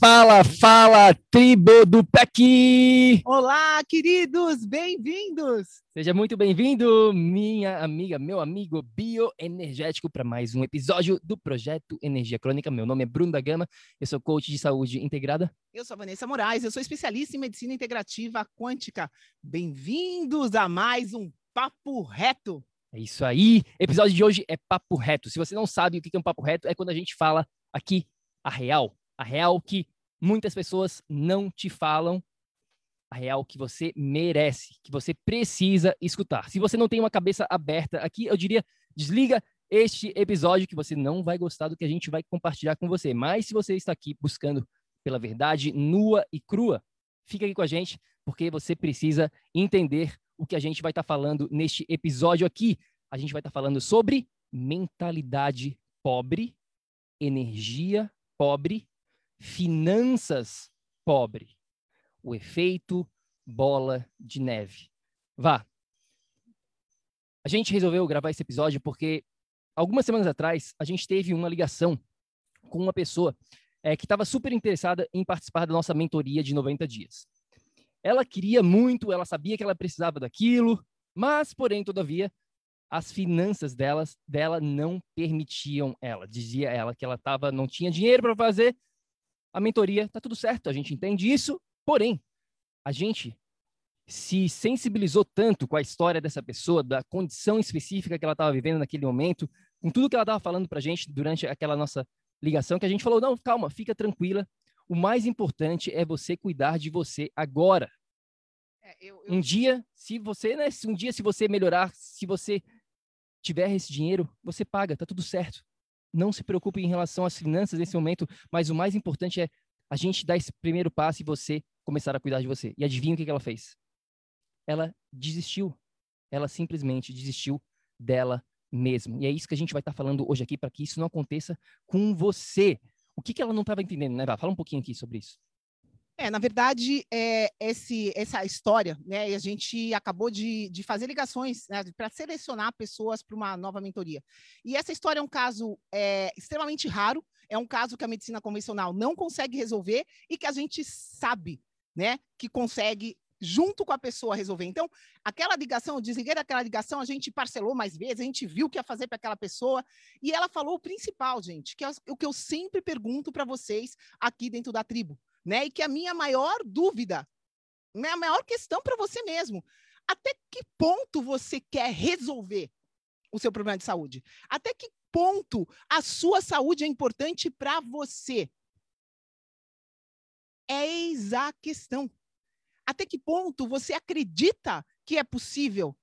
Fala, fala, tribo do PEC! Olá, queridos, bem-vindos! Seja muito bem-vindo, minha amiga, meu amigo bioenergético, para mais um episódio do Projeto Energia Crônica. Meu nome é Bruno da Gama, eu sou coach de saúde integrada. Eu sou a Vanessa Moraes, eu sou especialista em medicina integrativa quântica. Bem-vindos a mais um Papo Reto! É isso aí, episódio de hoje é Papo Reto. Se você não sabe o que é um Papo Reto, é quando a gente fala aqui a real, a real que muitas pessoas não te falam, a real que você merece, que você precisa escutar. Se você não tem uma cabeça aberta aqui, eu diria, desliga este episódio que você não vai gostar do que a gente vai compartilhar com você. Mas se você está aqui buscando pela verdade nua e crua, fica aqui com a gente, porque você precisa entender o que a gente vai estar falando neste episódio aqui. A gente vai estar falando sobre mentalidade pobre, energia pobre finanças pobre. O efeito bola de neve. Vá. A gente resolveu gravar esse episódio porque algumas semanas atrás a gente teve uma ligação com uma pessoa é, que estava super interessada em participar da nossa mentoria de 90 dias. Ela queria muito, ela sabia que ela precisava daquilo, mas, porém, todavia, as finanças delas, dela não permitiam ela. Dizia ela que ela tava, não tinha dinheiro para fazer a mentoria, tá tudo certo, a gente entende isso, porém, a gente se sensibilizou tanto com a história dessa pessoa, da condição específica que ela estava vivendo naquele momento, com tudo que ela estava falando para a gente durante aquela nossa ligação, que a gente falou: não, calma, fica tranquila. O mais importante é você cuidar de você agora. É, eu, eu... Um dia, se você, né, um dia se você melhorar, se você tiver esse dinheiro, você paga, tá tudo certo não se preocupe em relação às finanças nesse momento, mas o mais importante é a gente dar esse primeiro passo e você começar a cuidar de você. E adivinha o que ela fez? Ela desistiu. Ela simplesmente desistiu dela mesmo. E é isso que a gente vai estar falando hoje aqui para que isso não aconteça com você. O que, que ela não estava entendendo, né? Fala um pouquinho aqui sobre isso. É, na verdade, é, esse, essa história, né, a gente acabou de, de fazer ligações né, para selecionar pessoas para uma nova mentoria. E essa história é um caso é, extremamente raro, é um caso que a medicina convencional não consegue resolver e que a gente sabe né, que consegue junto com a pessoa resolver. Então, aquela ligação, eu desliguei daquela ligação, a gente parcelou mais vezes, a gente viu o que ia fazer para aquela pessoa, e ela falou o principal, gente, que é o que eu sempre pergunto para vocês aqui dentro da tribo né? E que a minha maior dúvida, né, a maior questão para você mesmo, até que ponto você quer resolver o seu problema de saúde? Até que ponto a sua saúde é importante para você? Eis a questão. Até que ponto você acredita que é possível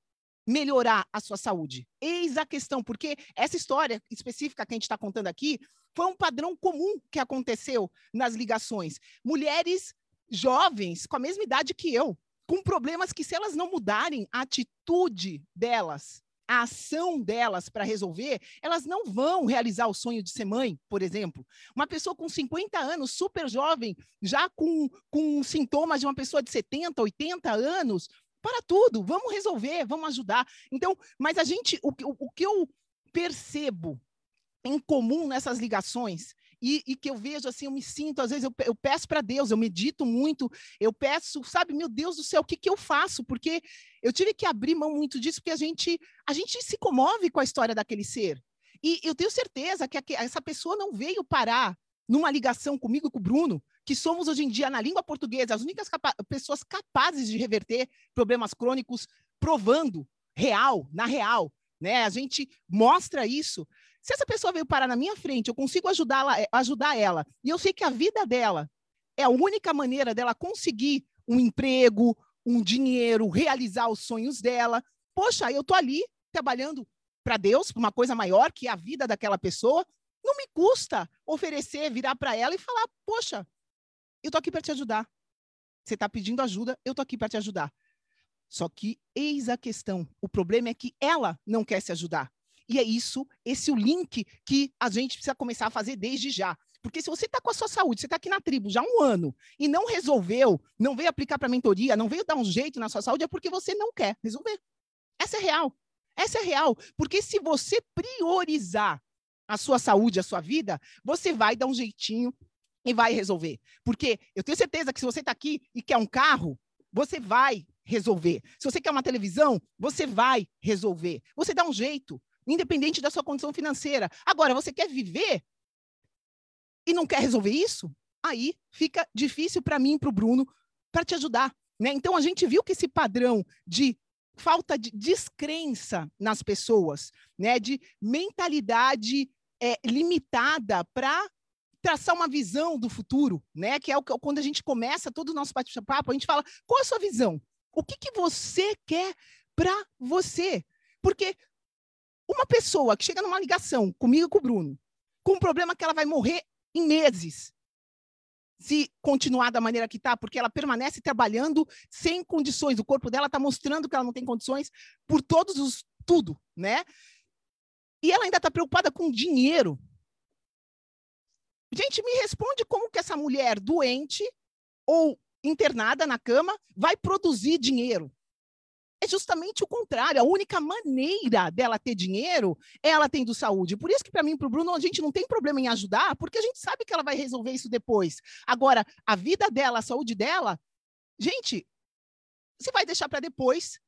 melhorar a sua saúde? Eis a questão, porque essa história específica que a gente está contando aqui foi um padrão comum que aconteceu nas ligações. Mulheres jovens, com a mesma idade que eu, com problemas que, se elas não mudarem a atitude delas, a ação delas para resolver, elas não vão realizar o sonho de ser mãe, por exemplo. Uma pessoa com 50 anos, super jovem, já com, com sintomas de uma pessoa de 70, 80 anos, para tudo, vamos resolver, vamos ajudar. Então, mas a gente, o, o, o que eu percebo em comum nessas ligações e, e, que eu vejo assim, eu me sinto, às vezes eu, eu peço para Deus, eu medito muito, eu peço, sabe, meu Deus do céu, o que, que eu faço? Porque eu tive que abrir mão muito disso, porque a gente, a gente se comove com a história daquele ser. E eu tenho certeza que essa pessoa não veio parar numa ligação comigo com o Bruno, que somos hoje em dia, na língua portuguesa, as únicas capa pessoas capazes de reverter problemas crônicos, provando real, na real. Né? A gente mostra isso. Se essa pessoa veio parar na minha frente, eu consigo ajudá-la, eh, ajudar ela, e eu sei que a vida dela é a única maneira dela conseguir um emprego, um dinheiro, realizar os sonhos dela. Poxa, eu tô ali trabalhando para Deus, para uma coisa maior que a vida daquela pessoa. Não me custa oferecer, virar para ela e falar: "Poxa, eu tô aqui para te ajudar. Você está pedindo ajuda, eu tô aqui para te ajudar." Só que eis a questão. O problema é que ela não quer se ajudar. E é isso, esse é o link que a gente precisa começar a fazer desde já. Porque se você está com a sua saúde, você está aqui na tribo já há um ano e não resolveu, não veio aplicar para mentoria, não veio dar um jeito na sua saúde, é porque você não quer resolver. Essa é real. Essa é real. Porque se você priorizar a sua saúde, a sua vida, você vai dar um jeitinho e vai resolver. Porque eu tenho certeza que se você está aqui e quer um carro, você vai resolver. Se você quer uma televisão, você vai resolver. Você dá um jeito independente da sua condição financeira. Agora, você quer viver e não quer resolver isso? Aí fica difícil para mim e para o Bruno para te ajudar. Né? Então, a gente viu que esse padrão de falta de descrença nas pessoas, né? de mentalidade é, limitada para traçar uma visão do futuro, né? Que é o que quando a gente começa todo o nosso bate-papo, a gente fala: qual é a sua visão? O que, que você quer para você? Porque uma pessoa que chega numa ligação comigo com o Bruno, com um problema que ela vai morrer em meses, se continuar da maneira que está, porque ela permanece trabalhando sem condições, o corpo dela está mostrando que ela não tem condições por todos os tudo, né? E ela ainda está preocupada com dinheiro. Gente, me responde como que essa mulher doente ou internada na cama vai produzir dinheiro? É justamente o contrário. A única maneira dela ter dinheiro é ela tendo saúde. Por isso que, para mim para o Bruno, a gente não tem problema em ajudar, porque a gente sabe que ela vai resolver isso depois. Agora, a vida dela, a saúde dela, gente, você vai deixar para depois,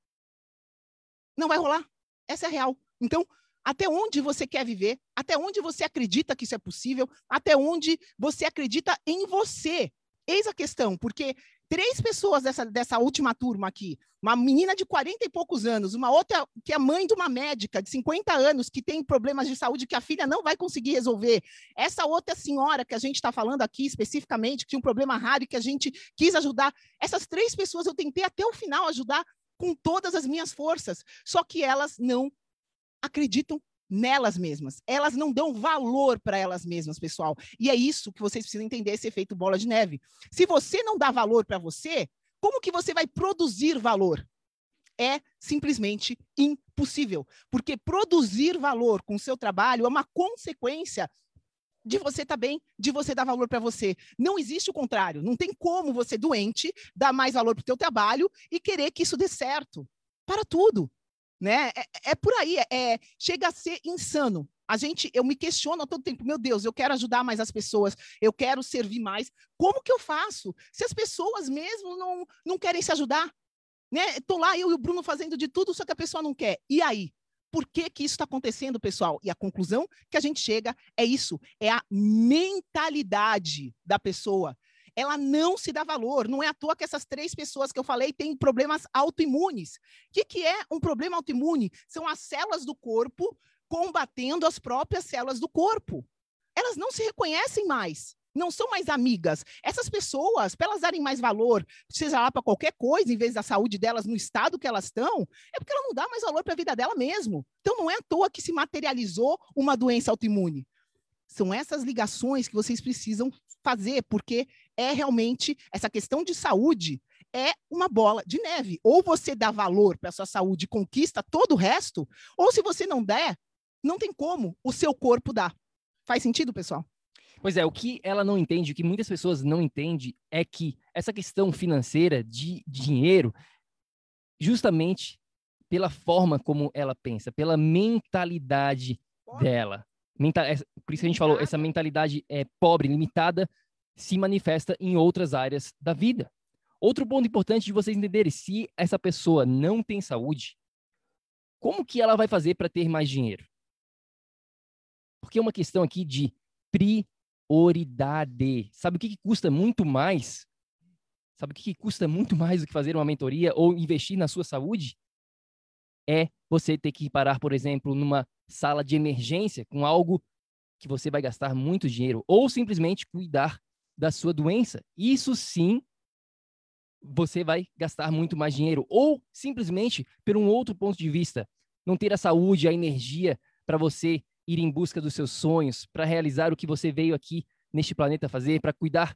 não vai rolar. Essa é real. Então, até onde você quer viver, até onde você acredita que isso é possível, até onde você acredita em você. Eis a questão, porque três pessoas dessa, dessa última turma aqui, uma menina de 40 e poucos anos, uma outra que é mãe de uma médica de 50 anos que tem problemas de saúde que a filha não vai conseguir resolver. Essa outra senhora que a gente está falando aqui especificamente, que tinha um problema raro e que a gente quis ajudar. Essas três pessoas eu tentei até o final ajudar com todas as minhas forças, só que elas não acreditam nelas mesmas. Elas não dão valor para elas mesmas, pessoal. E é isso que vocês precisam entender esse efeito bola de neve. Se você não dá valor para você, como que você vai produzir valor? É simplesmente impossível, porque produzir valor com o seu trabalho é uma consequência de você estar tá bem, de você dar valor para você. Não existe o contrário. Não tem como você doente dar mais valor para o seu trabalho e querer que isso dê certo. Para tudo né? É, é por aí, é, chega a ser insano. A gente, eu me questiono todo tempo, meu Deus, eu quero ajudar mais as pessoas, eu quero servir mais. Como que eu faço? Se as pessoas mesmo não, não querem se ajudar, né? Tô lá eu e o Bruno fazendo de tudo, só que a pessoa não quer. E aí? Por que, que isso está acontecendo, pessoal? E a conclusão que a gente chega é isso: é a mentalidade da pessoa ela não se dá valor. Não é à toa que essas três pessoas que eu falei têm problemas autoimunes. O que, que é um problema autoimune? São as células do corpo combatendo as próprias células do corpo. Elas não se reconhecem mais não são mais amigas. Essas pessoas, para elas darem mais valor, seja lá para qualquer coisa, em vez da saúde delas no estado que elas estão, é porque ela não dá mais valor para a vida dela mesmo. Então não é à toa que se materializou uma doença autoimune. São essas ligações que vocês precisam fazer, porque é realmente essa questão de saúde é uma bola de neve. Ou você dá valor para a sua saúde e conquista todo o resto, ou se você não der, não tem como o seu corpo dar. Faz sentido, pessoal? Pois é, o que ela não entende, o que muitas pessoas não entendem é que essa questão financeira de dinheiro, justamente pela forma como ela pensa, pela mentalidade dela, Mental, por isso que a gente falou, essa mentalidade é pobre, limitada, se manifesta em outras áreas da vida. Outro ponto importante de vocês entenderem, se essa pessoa não tem saúde, como que ela vai fazer para ter mais dinheiro? Porque é uma questão aqui de prioridade. Sabe o que, que custa muito mais? Sabe o que, que custa muito mais do que fazer uma mentoria ou investir na sua saúde? É você ter que parar, por exemplo, numa sala de emergência com algo que você vai gastar muito dinheiro, ou simplesmente cuidar da sua doença. Isso sim você vai gastar muito mais dinheiro. Ou simplesmente, por um outro ponto de vista, não ter a saúde, a energia para você ir em busca dos seus sonhos, para realizar o que você veio aqui neste planeta fazer, para cuidar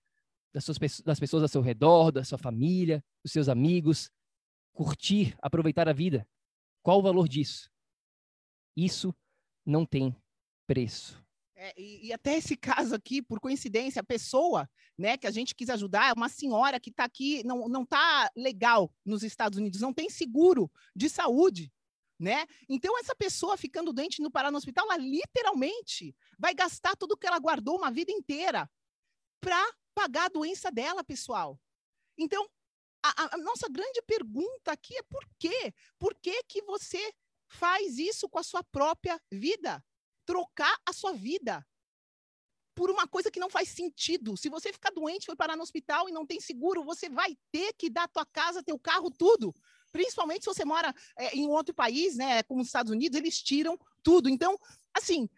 das, suas, das pessoas ao seu redor, da sua família, dos seus amigos, curtir, aproveitar a vida. Qual o valor disso? Isso não tem preço. É, e, e, até esse caso aqui, por coincidência, a pessoa né, que a gente quis ajudar é uma senhora que está aqui, não, não tá legal nos Estados Unidos, não tem seguro de saúde. Né? Então, essa pessoa ficando doente no parar no hospital, ela literalmente vai gastar tudo que ela guardou uma vida inteira para pagar a doença dela, pessoal. Então, a, a, nossa grande pergunta aqui é por quê? Por que, que você faz isso com a sua própria vida? Trocar a sua vida por uma coisa que não faz sentido. Se você ficar doente, foi parar no hospital e não tem seguro, você vai ter que dar tua casa, teu carro, tudo. Principalmente se você mora é, em outro país, né, como os Estados Unidos, eles tiram tudo. Então, assim,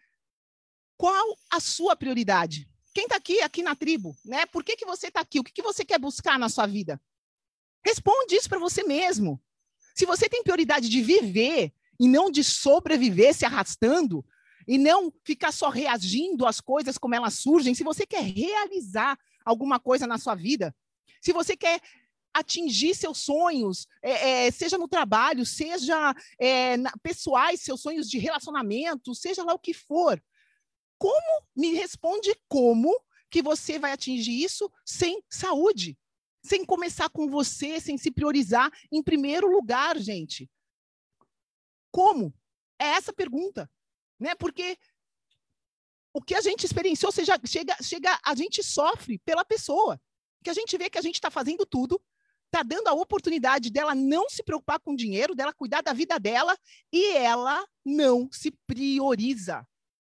qual a sua prioridade? Quem está aqui, aqui na tribo, né? Por que, que você está aqui? O que, que você quer buscar na sua vida? Responde isso para você mesmo. Se você tem prioridade de viver e não de sobreviver se arrastando, e não ficar só reagindo às coisas como elas surgem. Se você quer realizar alguma coisa na sua vida, se você quer atingir seus sonhos, é, é, seja no trabalho, seja é, na, pessoais, seus sonhos de relacionamento, seja lá o que for. Como me responde como que você vai atingir isso sem saúde? Sem começar com você, sem se priorizar em primeiro lugar, gente. Como? É essa a pergunta né? Porque o que a gente experienciou, seja, chega, chega, a gente sofre pela pessoa, que a gente vê que a gente está fazendo tudo, está dando a oportunidade dela não se preocupar com dinheiro, dela cuidar da vida dela, e ela não se prioriza.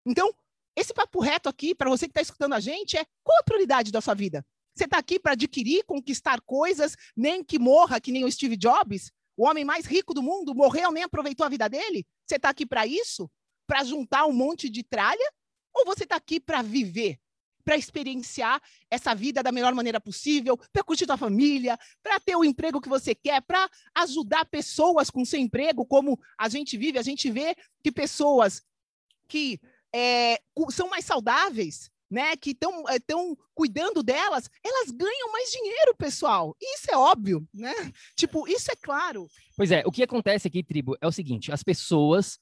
Então, esse papo reto aqui, para você que está escutando a gente, é qual a prioridade da sua vida? Você está aqui para adquirir, conquistar coisas, nem que morra, que nem o Steve Jobs, o homem mais rico do mundo, morreu, nem aproveitou a vida dele? Você está aqui para isso? Para juntar um monte de tralha? Ou você está aqui para viver, para experienciar essa vida da melhor maneira possível, para curtir sua família, para ter o emprego que você quer, para ajudar pessoas com seu emprego, como a gente vive, a gente vê que pessoas que é, são mais saudáveis, né, que estão é, cuidando delas, elas ganham mais dinheiro, pessoal. Isso é óbvio, né? Tipo, isso é claro. Pois é, o que acontece aqui, tribo, é o seguinte: as pessoas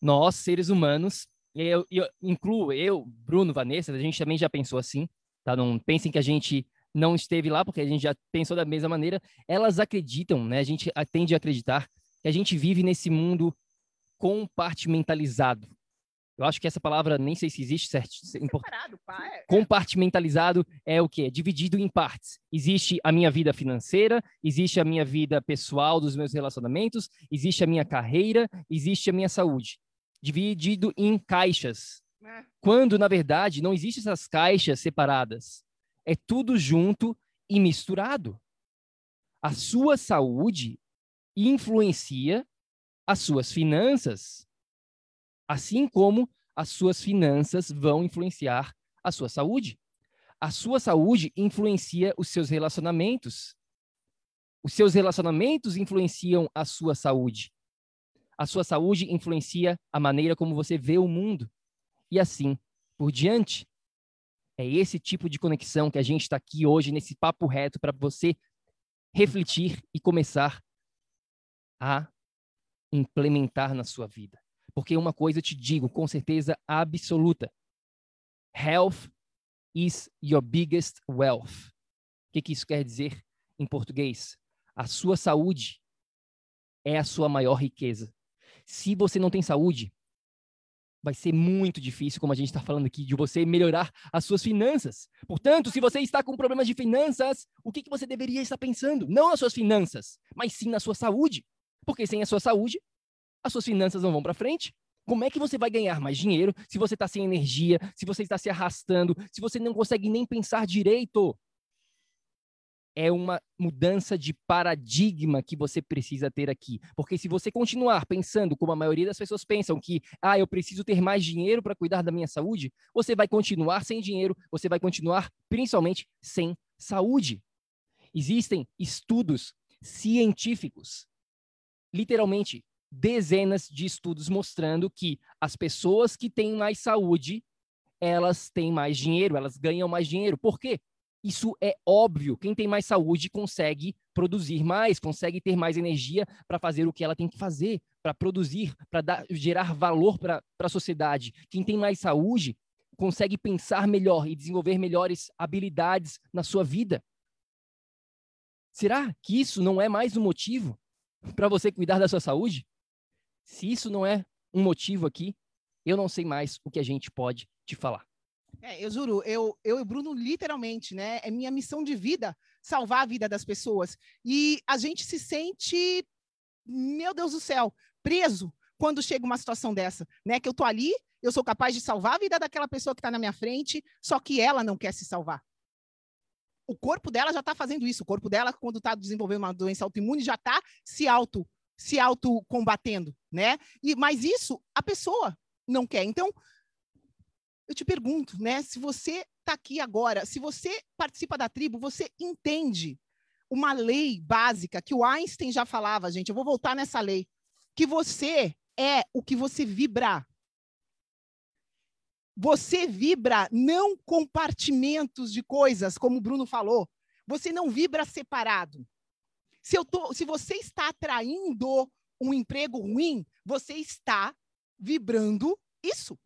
nós, seres humanos, eu, eu incluo eu, Bruno, Vanessa, a gente também já pensou assim, tá? Não pensem que a gente não esteve lá, porque a gente já pensou da mesma maneira. Elas acreditam, né? A gente tende a acreditar que a gente vive nesse mundo compartimentalizado. Eu acho que essa palavra nem sei se existe certo. Separado, pá, é, é... Compartimentalizado é o quê? Dividido em partes. Existe a minha vida financeira, existe a minha vida pessoal dos meus relacionamentos, existe a minha carreira, existe a minha saúde dividido em caixas. É. Quando, na verdade, não existem essas caixas separadas. É tudo junto e misturado. A sua saúde influencia as suas finanças, assim como as suas finanças vão influenciar a sua saúde. A sua saúde influencia os seus relacionamentos. Os seus relacionamentos influenciam a sua saúde. A sua saúde influencia a maneira como você vê o mundo. E assim por diante. É esse tipo de conexão que a gente está aqui hoje, nesse papo reto, para você refletir e começar a implementar na sua vida. Porque uma coisa eu te digo com certeza absoluta: health is your biggest wealth. O que, que isso quer dizer em português? A sua saúde é a sua maior riqueza. Se você não tem saúde, vai ser muito difícil, como a gente está falando aqui, de você melhorar as suas finanças. Portanto, se você está com problemas de finanças, o que, que você deveria estar pensando? Não nas suas finanças, mas sim na sua saúde. Porque sem a sua saúde, as suas finanças não vão para frente. Como é que você vai ganhar mais dinheiro se você está sem energia, se você está se arrastando, se você não consegue nem pensar direito? É uma mudança de paradigma que você precisa ter aqui. Porque se você continuar pensando como a maioria das pessoas pensam, que, ah, eu preciso ter mais dinheiro para cuidar da minha saúde, você vai continuar sem dinheiro, você vai continuar principalmente sem saúde. Existem estudos científicos, literalmente dezenas de estudos mostrando que as pessoas que têm mais saúde, elas têm mais dinheiro, elas ganham mais dinheiro. Por quê? Isso é óbvio. Quem tem mais saúde consegue produzir mais, consegue ter mais energia para fazer o que ela tem que fazer, para produzir, para gerar valor para a sociedade. Quem tem mais saúde consegue pensar melhor e desenvolver melhores habilidades na sua vida. Será que isso não é mais um motivo para você cuidar da sua saúde? Se isso não é um motivo aqui, eu não sei mais o que a gente pode te falar. É, eu juro, eu, eu e o Bruno, literalmente, né? É minha missão de vida salvar a vida das pessoas. E a gente se sente, meu Deus do céu, preso quando chega uma situação dessa, né? Que eu tô ali, eu sou capaz de salvar a vida daquela pessoa que está na minha frente, só que ela não quer se salvar. O corpo dela já está fazendo isso. O corpo dela, quando está desenvolvendo uma doença autoimune, já está se auto se auto combatendo, né? E mas isso a pessoa não quer. Então, eu te pergunto, né? Se você está aqui agora, se você participa da tribo, você entende uma lei básica que o Einstein já falava, gente. Eu vou voltar nessa lei, que você é o que você vibra. Você vibra não compartimentos de coisas, como o Bruno falou. Você não vibra separado. Se, eu tô, se você está atraindo um emprego ruim, você está vibrando isso.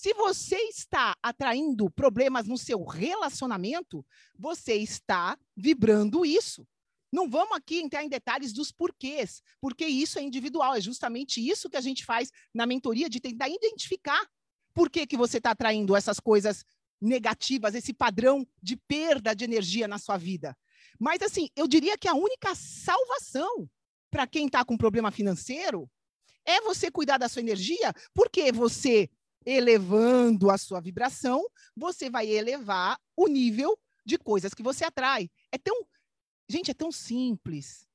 Se você está atraindo problemas no seu relacionamento, você está vibrando isso. Não vamos aqui entrar em detalhes dos porquês, porque isso é individual, é justamente isso que a gente faz na mentoria, de tentar identificar por que, que você está atraindo essas coisas negativas, esse padrão de perda de energia na sua vida. Mas, assim, eu diria que a única salvação para quem está com problema financeiro é você cuidar da sua energia, porque você elevando a sua vibração, você vai elevar o nível de coisas que você atrai. É tão, gente, é tão simples.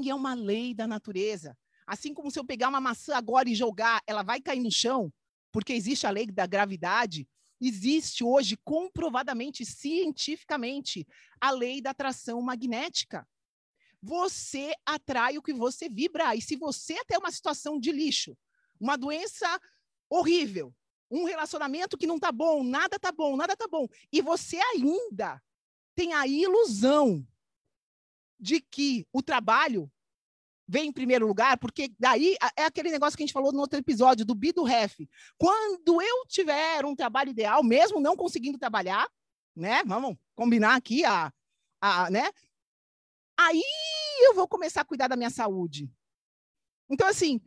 E é uma lei da natureza. Assim como se eu pegar uma maçã agora e jogar, ela vai cair no chão, porque existe a lei da gravidade. Existe hoje, comprovadamente, cientificamente, a lei da atração magnética. Você atrai o que você vibra. E se você tem uma situação de lixo, uma doença horrível, um relacionamento que não tá bom, nada tá bom, nada tá bom, e você ainda tem a ilusão de que o trabalho vem em primeiro lugar, porque daí é aquele negócio que a gente falou no outro episódio do bi do ref. Quando eu tiver um trabalho ideal, mesmo não conseguindo trabalhar, né? Vamos combinar aqui a, a né? Aí eu vou começar a cuidar da minha saúde. Então assim,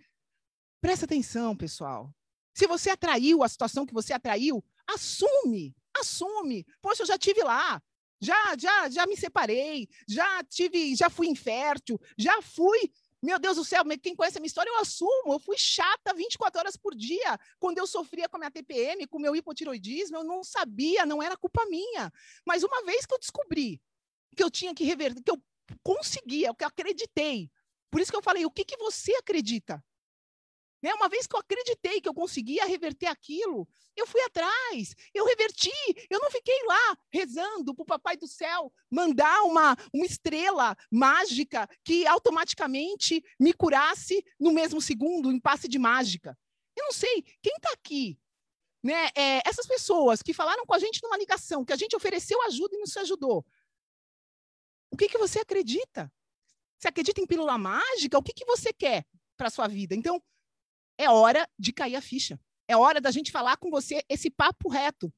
presta atenção, pessoal. Se você atraiu a situação que você atraiu, assume, assume. Poxa, eu já tive lá, já, já, já me separei, já tive, já fui infértil, já fui. Meu Deus do céu, quem conhece a minha história, eu assumo. Eu fui chata 24 horas por dia. Quando eu sofria com a minha TPM, com o meu hipotiroidismo, eu não sabia, não era culpa minha. Mas uma vez que eu descobri que eu tinha que reverter, que eu conseguia, que eu acreditei. Por isso que eu falei, o que, que você acredita? Né? Uma vez que eu acreditei que eu conseguia reverter aquilo, eu fui atrás, eu reverti, eu não fiquei lá rezando para o Papai do Céu mandar uma, uma estrela mágica que automaticamente me curasse no mesmo segundo, em passe de mágica. Eu não sei, quem está aqui? Né? É, essas pessoas que falaram com a gente numa ligação, que a gente ofereceu ajuda e não se ajudou. O que, que você acredita? Você acredita em pílula mágica? O que, que você quer para a sua vida? Então, é hora de cair a ficha. É hora da gente falar com você esse papo reto.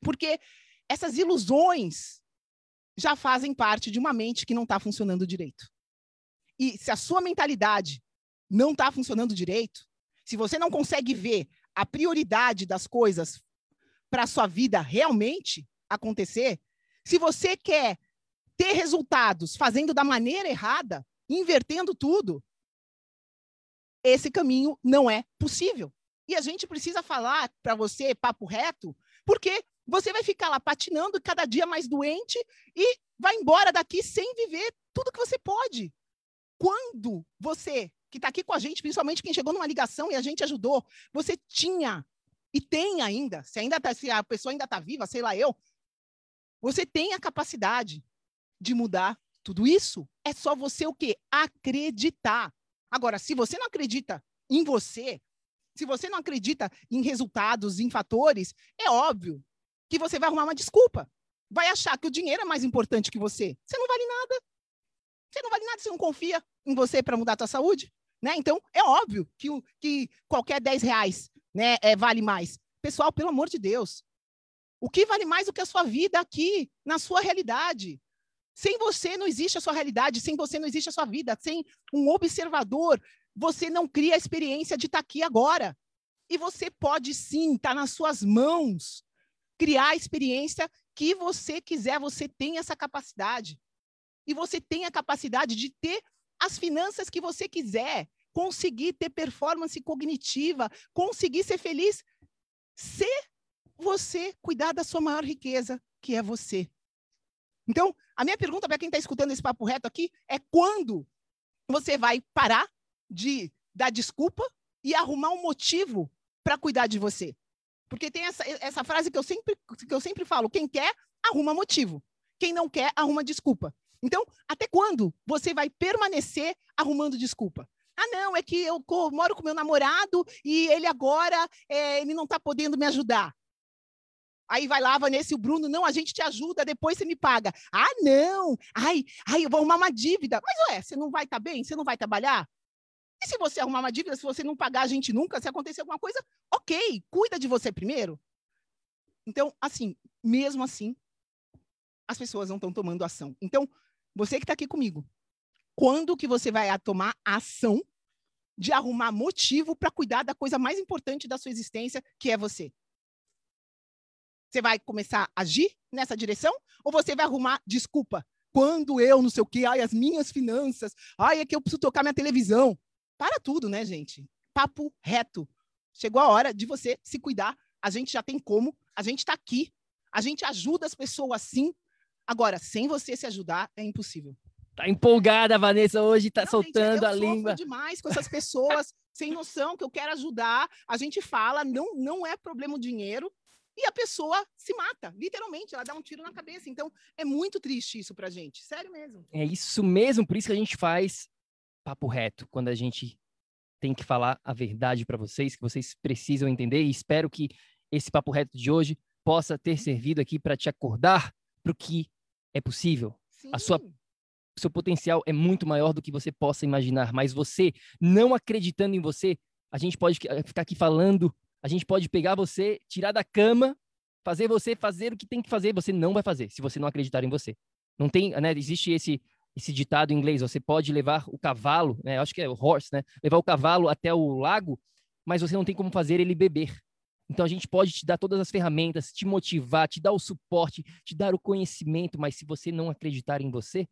Porque essas ilusões já fazem parte de uma mente que não está funcionando direito. E se a sua mentalidade não está funcionando direito, se você não consegue ver a prioridade das coisas para a sua vida realmente acontecer, se você quer ter resultados fazendo da maneira errada, invertendo tudo, esse caminho não é possível. E a gente precisa falar para você, papo reto, porque você vai ficar lá patinando cada dia mais doente e vai embora daqui sem viver tudo que você pode. Quando você, que está aqui com a gente, principalmente quem chegou numa ligação e a gente ajudou, você tinha e tem ainda, se ainda tá, se a pessoa ainda está viva, sei lá eu, você tem a capacidade de mudar tudo isso. É só você o quê? Acreditar. Agora, se você não acredita em você, se você não acredita em resultados, em fatores, é óbvio que você vai arrumar uma desculpa. Vai achar que o dinheiro é mais importante que você. Você não vale nada. Você não vale nada, você não confia em você para mudar a sua saúde. Né? Então, é óbvio que, que qualquer 10 reais né, é, vale mais. Pessoal, pelo amor de Deus, o que vale mais do que a sua vida aqui, na sua realidade? Sem você não existe a sua realidade, sem você não existe a sua vida, sem um observador, você não cria a experiência de estar tá aqui agora. E você pode sim, estar tá nas suas mãos, criar a experiência que você quiser, você tem essa capacidade. E você tem a capacidade de ter as finanças que você quiser, conseguir ter performance cognitiva, conseguir ser feliz, se você cuidar da sua maior riqueza, que é você. Então, a minha pergunta para quem está escutando esse papo reto aqui é quando você vai parar de dar desculpa e arrumar um motivo para cuidar de você. Porque tem essa, essa frase que eu, sempre, que eu sempre falo: quem quer, arruma motivo. Quem não quer, arruma desculpa. Então, até quando você vai permanecer arrumando desculpa? Ah, não, é que eu moro com meu namorado e ele agora é, ele não está podendo me ajudar. Aí vai lá, Vanessa e o Bruno, não, a gente te ajuda, depois você me paga. Ah, não! Ai, ai, eu vou arrumar uma dívida. Mas, ué, você não vai estar tá bem? Você não vai trabalhar? E se você arrumar uma dívida, se você não pagar a gente nunca, se acontecer alguma coisa, ok, cuida de você primeiro. Então, assim, mesmo assim, as pessoas não estão tomando ação. Então, você que está aqui comigo, quando que você vai tomar ação de arrumar motivo para cuidar da coisa mais importante da sua existência, que é você? Você vai começar a agir nessa direção? Ou você vai arrumar desculpa? Quando eu, não sei o quê, ai, as minhas finanças, ai, é que eu preciso tocar minha televisão. Para tudo, né, gente? Papo reto. Chegou a hora de você se cuidar. A gente já tem como, a gente está aqui, a gente ajuda as pessoas sim. Agora, sem você se ajudar, é impossível. Tá empolgada, a Vanessa, hoje tá não, soltando gente, a língua. demais com essas pessoas sem noção que eu quero ajudar. A gente fala, não, não é problema o dinheiro, e a pessoa se mata, literalmente, ela dá um tiro na cabeça. Então, é muito triste isso pra gente, sério mesmo. É isso mesmo, por isso que a gente faz papo reto, quando a gente tem que falar a verdade para vocês, que vocês precisam entender, e espero que esse papo reto de hoje possa ter servido aqui para te acordar para o que é possível. Sim. A sua seu potencial é muito maior do que você possa imaginar, mas você não acreditando em você, a gente pode ficar aqui falando a gente pode pegar você, tirar da cama, fazer você fazer o que tem que fazer, você não vai fazer, se você não acreditar em você. Não tem, né, existe esse esse ditado em inglês, você pode levar o cavalo, né, acho que é o horse, né, levar o cavalo até o lago, mas você não tem como fazer ele beber. Então a gente pode te dar todas as ferramentas, te motivar, te dar o suporte, te dar o conhecimento, mas se você não acreditar em você,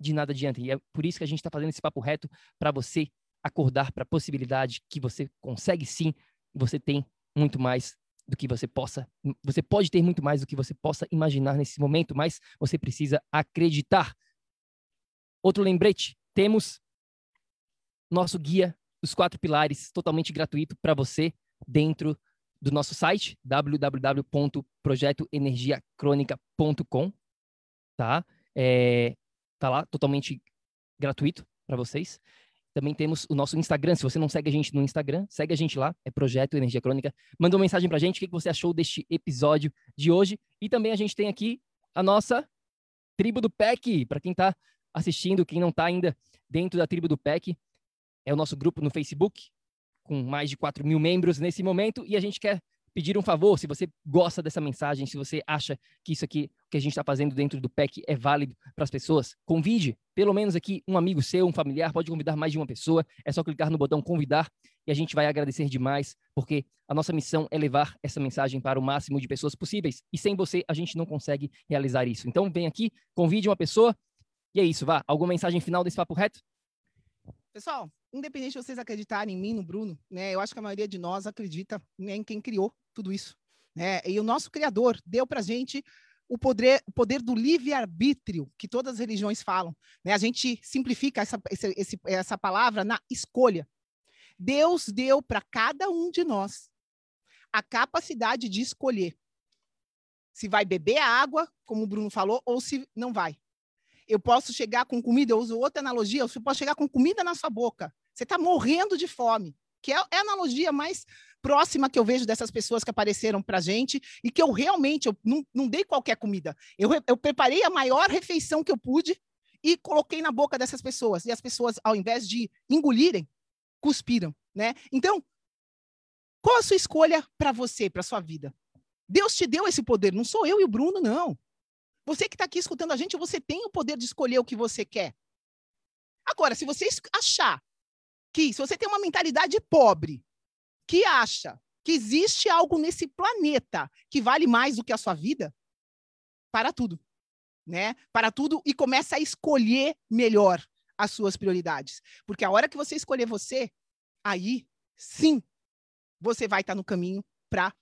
de nada adianta. E é por isso que a gente está fazendo esse papo reto para você acordar para a possibilidade que você consegue sim você tem muito mais do que você possa, você pode ter muito mais do que você possa imaginar nesse momento, mas você precisa acreditar. Outro lembrete, temos nosso guia os quatro pilares totalmente gratuito para você dentro do nosso site www.projetoenergiacronica.com, tá? É, tá lá totalmente gratuito para vocês. Também temos o nosso Instagram. Se você não segue a gente no Instagram, segue a gente lá, é Projeto Energia Crônica. Manda uma mensagem pra gente, o que você achou deste episódio de hoje. E também a gente tem aqui a nossa tribo do PEC. Para quem está assistindo, quem não está ainda dentro da tribo do PEC, é o nosso grupo no Facebook, com mais de 4 mil membros nesse momento. E a gente quer pedir um favor, se você gosta dessa mensagem, se você acha que isso aqui que a gente está fazendo dentro do PEC é válido para as pessoas, convide pelo menos aqui um amigo seu, um familiar, pode convidar mais de uma pessoa, é só clicar no botão convidar e a gente vai agradecer demais, porque a nossa missão é levar essa mensagem para o máximo de pessoas possíveis. E sem você, a gente não consegue realizar isso. Então, vem aqui, convide uma pessoa. E é isso, vá. Alguma mensagem final desse papo reto? Pessoal, independente de vocês acreditarem em mim, no Bruno, né? Eu acho que a maioria de nós acredita em quem criou tudo isso, né? E o nosso criador deu para gente o poder, o poder do livre-arbítrio que todas as religiões falam. Né? A gente simplifica essa, esse, essa palavra na escolha. Deus deu para cada um de nós a capacidade de escolher se vai beber a água, como o Bruno falou, ou se não vai. Eu posso chegar com comida, eu uso outra analogia, eu posso chegar com comida na sua boca. Você está morrendo de fome, que é, é, a analogia mais próxima que eu vejo dessas pessoas que apareceram para gente e que eu realmente eu não, não dei qualquer comida. Eu, eu preparei a maior refeição que eu pude e coloquei na boca dessas pessoas. E as pessoas, ao invés de engolirem, cuspiram, né? Então, qual a sua escolha para você, para sua vida? Deus te deu esse poder, não sou eu e o Bruno, não. Você que está aqui escutando a gente, você tem o poder de escolher o que você quer. Agora, se você achar que, se você tem uma mentalidade pobre, que acha que existe algo nesse planeta que vale mais do que a sua vida, para tudo, né? Para tudo e começa a escolher melhor as suas prioridades. Porque a hora que você escolher você, aí sim você vai estar no caminho para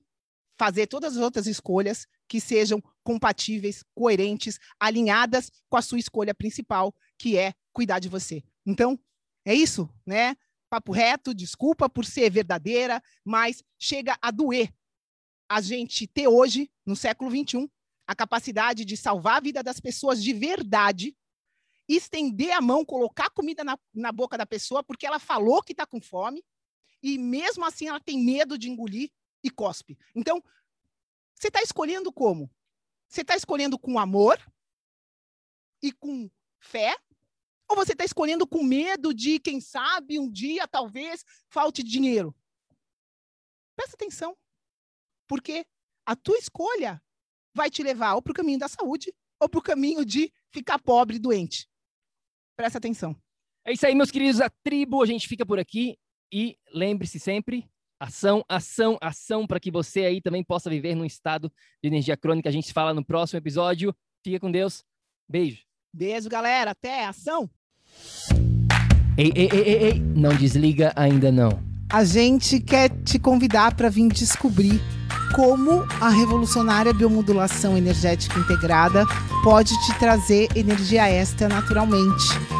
fazer todas as outras escolhas que sejam compatíveis, coerentes, alinhadas com a sua escolha principal, que é cuidar de você. Então, é isso, né? Papo reto, desculpa por ser verdadeira, mas chega a doer a gente ter hoje, no século XXI, a capacidade de salvar a vida das pessoas de verdade, estender a mão, colocar comida na, na boca da pessoa, porque ela falou que está com fome, e mesmo assim ela tem medo de engolir e cospe. Então, você está escolhendo como? Você está escolhendo com amor e com fé? Ou você está escolhendo com medo de, quem sabe, um dia, talvez, falte dinheiro? Presta atenção. Porque a tua escolha vai te levar ou para o caminho da saúde ou para o caminho de ficar pobre e doente. Presta atenção. É isso aí, meus queridos. A tribo, a gente fica por aqui. E lembre-se sempre, ação, ação, ação, para que você aí também possa viver num estado de energia crônica. A gente se fala no próximo episódio. Fica com Deus. Beijo. Beijo, galera. Até ação. Ei, ei, ei, ei, ei. não desliga ainda não. A gente quer te convidar para vir descobrir como a revolucionária biomodulação energética integrada pode te trazer energia extra naturalmente